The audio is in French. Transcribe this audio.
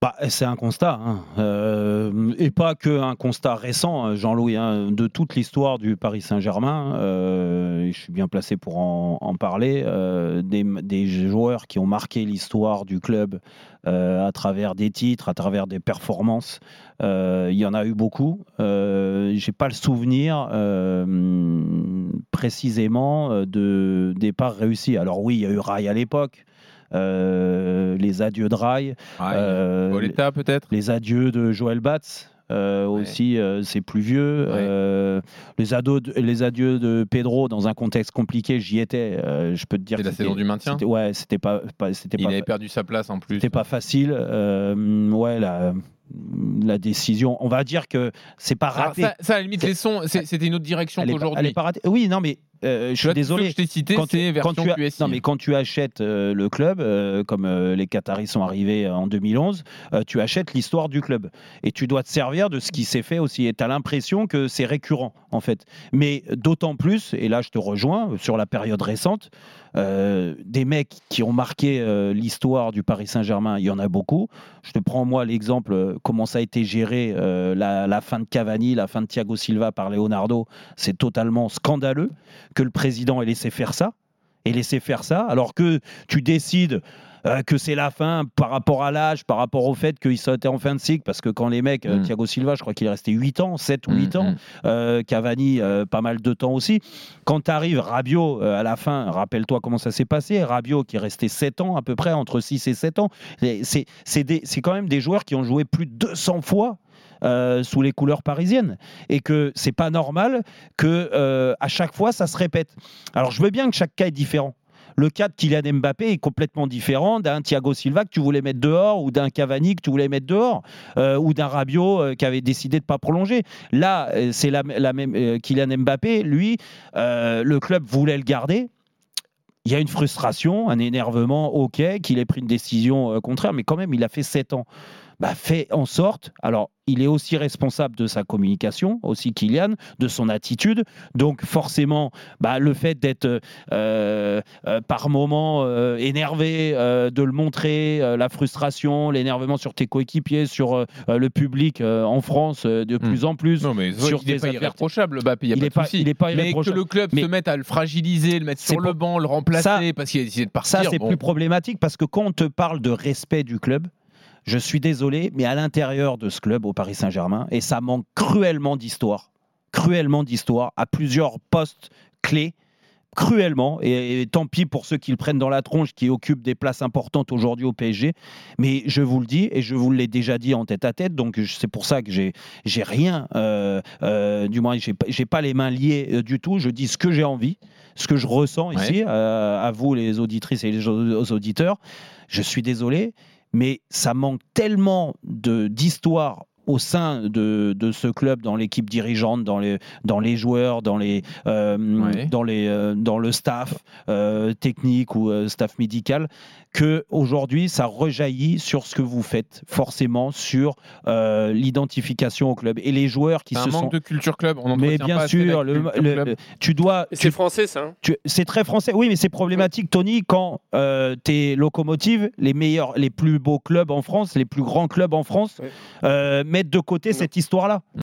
Bah, c'est un constat, hein. euh, et pas que un constat récent, hein, Jean-Louis, hein, de toute l'histoire du Paris Saint-Germain. Euh, je suis bien placé pour en, parler. Euh, des, joueurs qui ont marqué l'histoire du club à travers des titres, à travers des performances. Il y en a eu beaucoup. J'ai pas le souvenir précisément de départ réussi. Alors oui, il y a eu Rai à l'époque. Euh, les adieux de Rai, euh, peut-être, les adieux de Joël Batz. Euh, aussi, c'est plus vieux. les, ados les adieux de Pedro dans un contexte compliqué, j'y étais. je peux te dire. C'était la saison du maintien? Ouais, c'était pas, c'était Il avait perdu sa place en plus. C'était pas facile. ouais, la, la décision. On va dire que c'est pas raté. ça, à la limite, c'était une autre direction qu'aujourd'hui. Oui, non, mais euh, je suis désolé. Je cité, quand, tu, quand tu non, mais quand tu achètes euh, le club, euh, comme les Qataris sont arrivés en 2011, tu achètes l'histoire du club et tu dois te servir de ce qui s'est fait aussi. Et tu as l'impression que c'est récurrent en fait. Mais d'autant plus, et là je te rejoins sur la période récente, des mecs qui ont marqué l'histoire du Paris Saint-Germain, il y en a beaucoup. Je te prends moi l'exemple comment ça a été géré la, la fin de Cavani, la fin de Thiago Silva par Leonardo, c'est totalement scandaleux que le président ait laissé faire ça et laissé faire ça, alors que tu décides euh, que c'est la fin par rapport à l'âge, par rapport au fait qu'ils sont en fin de cycle, parce que quand les mecs, euh, mm. Thiago Silva, je crois qu'il est resté 8 ans, 7 ou 8 mm, ans, mm. Euh, Cavani, pas mal de temps aussi. Quand tu arrives, Rabiot, à la fin, rappelle-toi comment ça s'est passé, Rabiot qui est resté 7 ans à peu près, entre 6 et 7 ans, c'est quand même des joueurs qui ont joué plus de 200 fois euh, sous les couleurs parisiennes et que c'est pas normal que euh, à chaque fois ça se répète. Alors je veux bien que chaque cas est différent. Le cas de Kylian Mbappé est complètement différent d'un Thiago Silva que tu voulais mettre dehors ou d'un Cavani que tu voulais mettre dehors euh, ou d'un Rabiot qui avait décidé de pas prolonger. Là, c'est la, même Kylian Mbappé, lui, le club voulait le garder il y a une frustration, un énervement, ok, qu'il ait pris une décision contraire, mais quand même, il a fait 7 ans. Bah, fait en sorte, alors il est aussi responsable de sa communication, aussi Kylian, de son attitude. Donc forcément, bah, le fait d'être euh, euh, par moments euh, énervé, de le montrer, la frustration, l'énervement sur tes coéquipiers, sur le public en France de hmm. plus en plus. Non, mais sur il n'est pas irréprochable, il n'y a pas, de souci. mais que le club se mette à le fragiliser, le mettre sur le banc, le remplacer parce qu'il a décidé de partir. Ça, c'est plus problématique parce que quand on te parle de respect du club, je suis désolé, mais à l'intérieur de ce club au Paris Saint-Germain, et ça manque cruellement d'histoire, cruellement d'histoire, à plusieurs postes clés, cruellement, et, tant pis pour ceux qui le prennent dans la tronche, qui occupent des places importantes aujourd'hui au PSG, mais je vous le dis, et je vous l'ai déjà dit en tête à tête, donc c'est pour ça que j'ai, j'ai rien, euh, euh, du moins j'ai, j'ai pas les mains liées euh, du tout, je dis ce que j'ai envie, ce que je ressens ici, à vous les auditrices et les auditeurs, je suis désolé, mais ça manque tellement d'histoire au sein de, de, ce club, dans l'équipe dirigeante, dans les, dans les joueurs, dans, les, euh, dans, les, euh, dans le staff euh, technique ou staff médical, que aujourd'hui ça rejaillit sur ce que vous faites, forcément sur l'identification au club et les joueurs qui un se manque de culture club. On mais bien sûr, le, tu dois. C'est français ça. Hein c'est très français. Oui, mais c'est problématique, Tony, quand tes locomotives, les meilleurs, les plus beaux clubs en France, les plus grands clubs en France, mettre de côté cette histoire-là.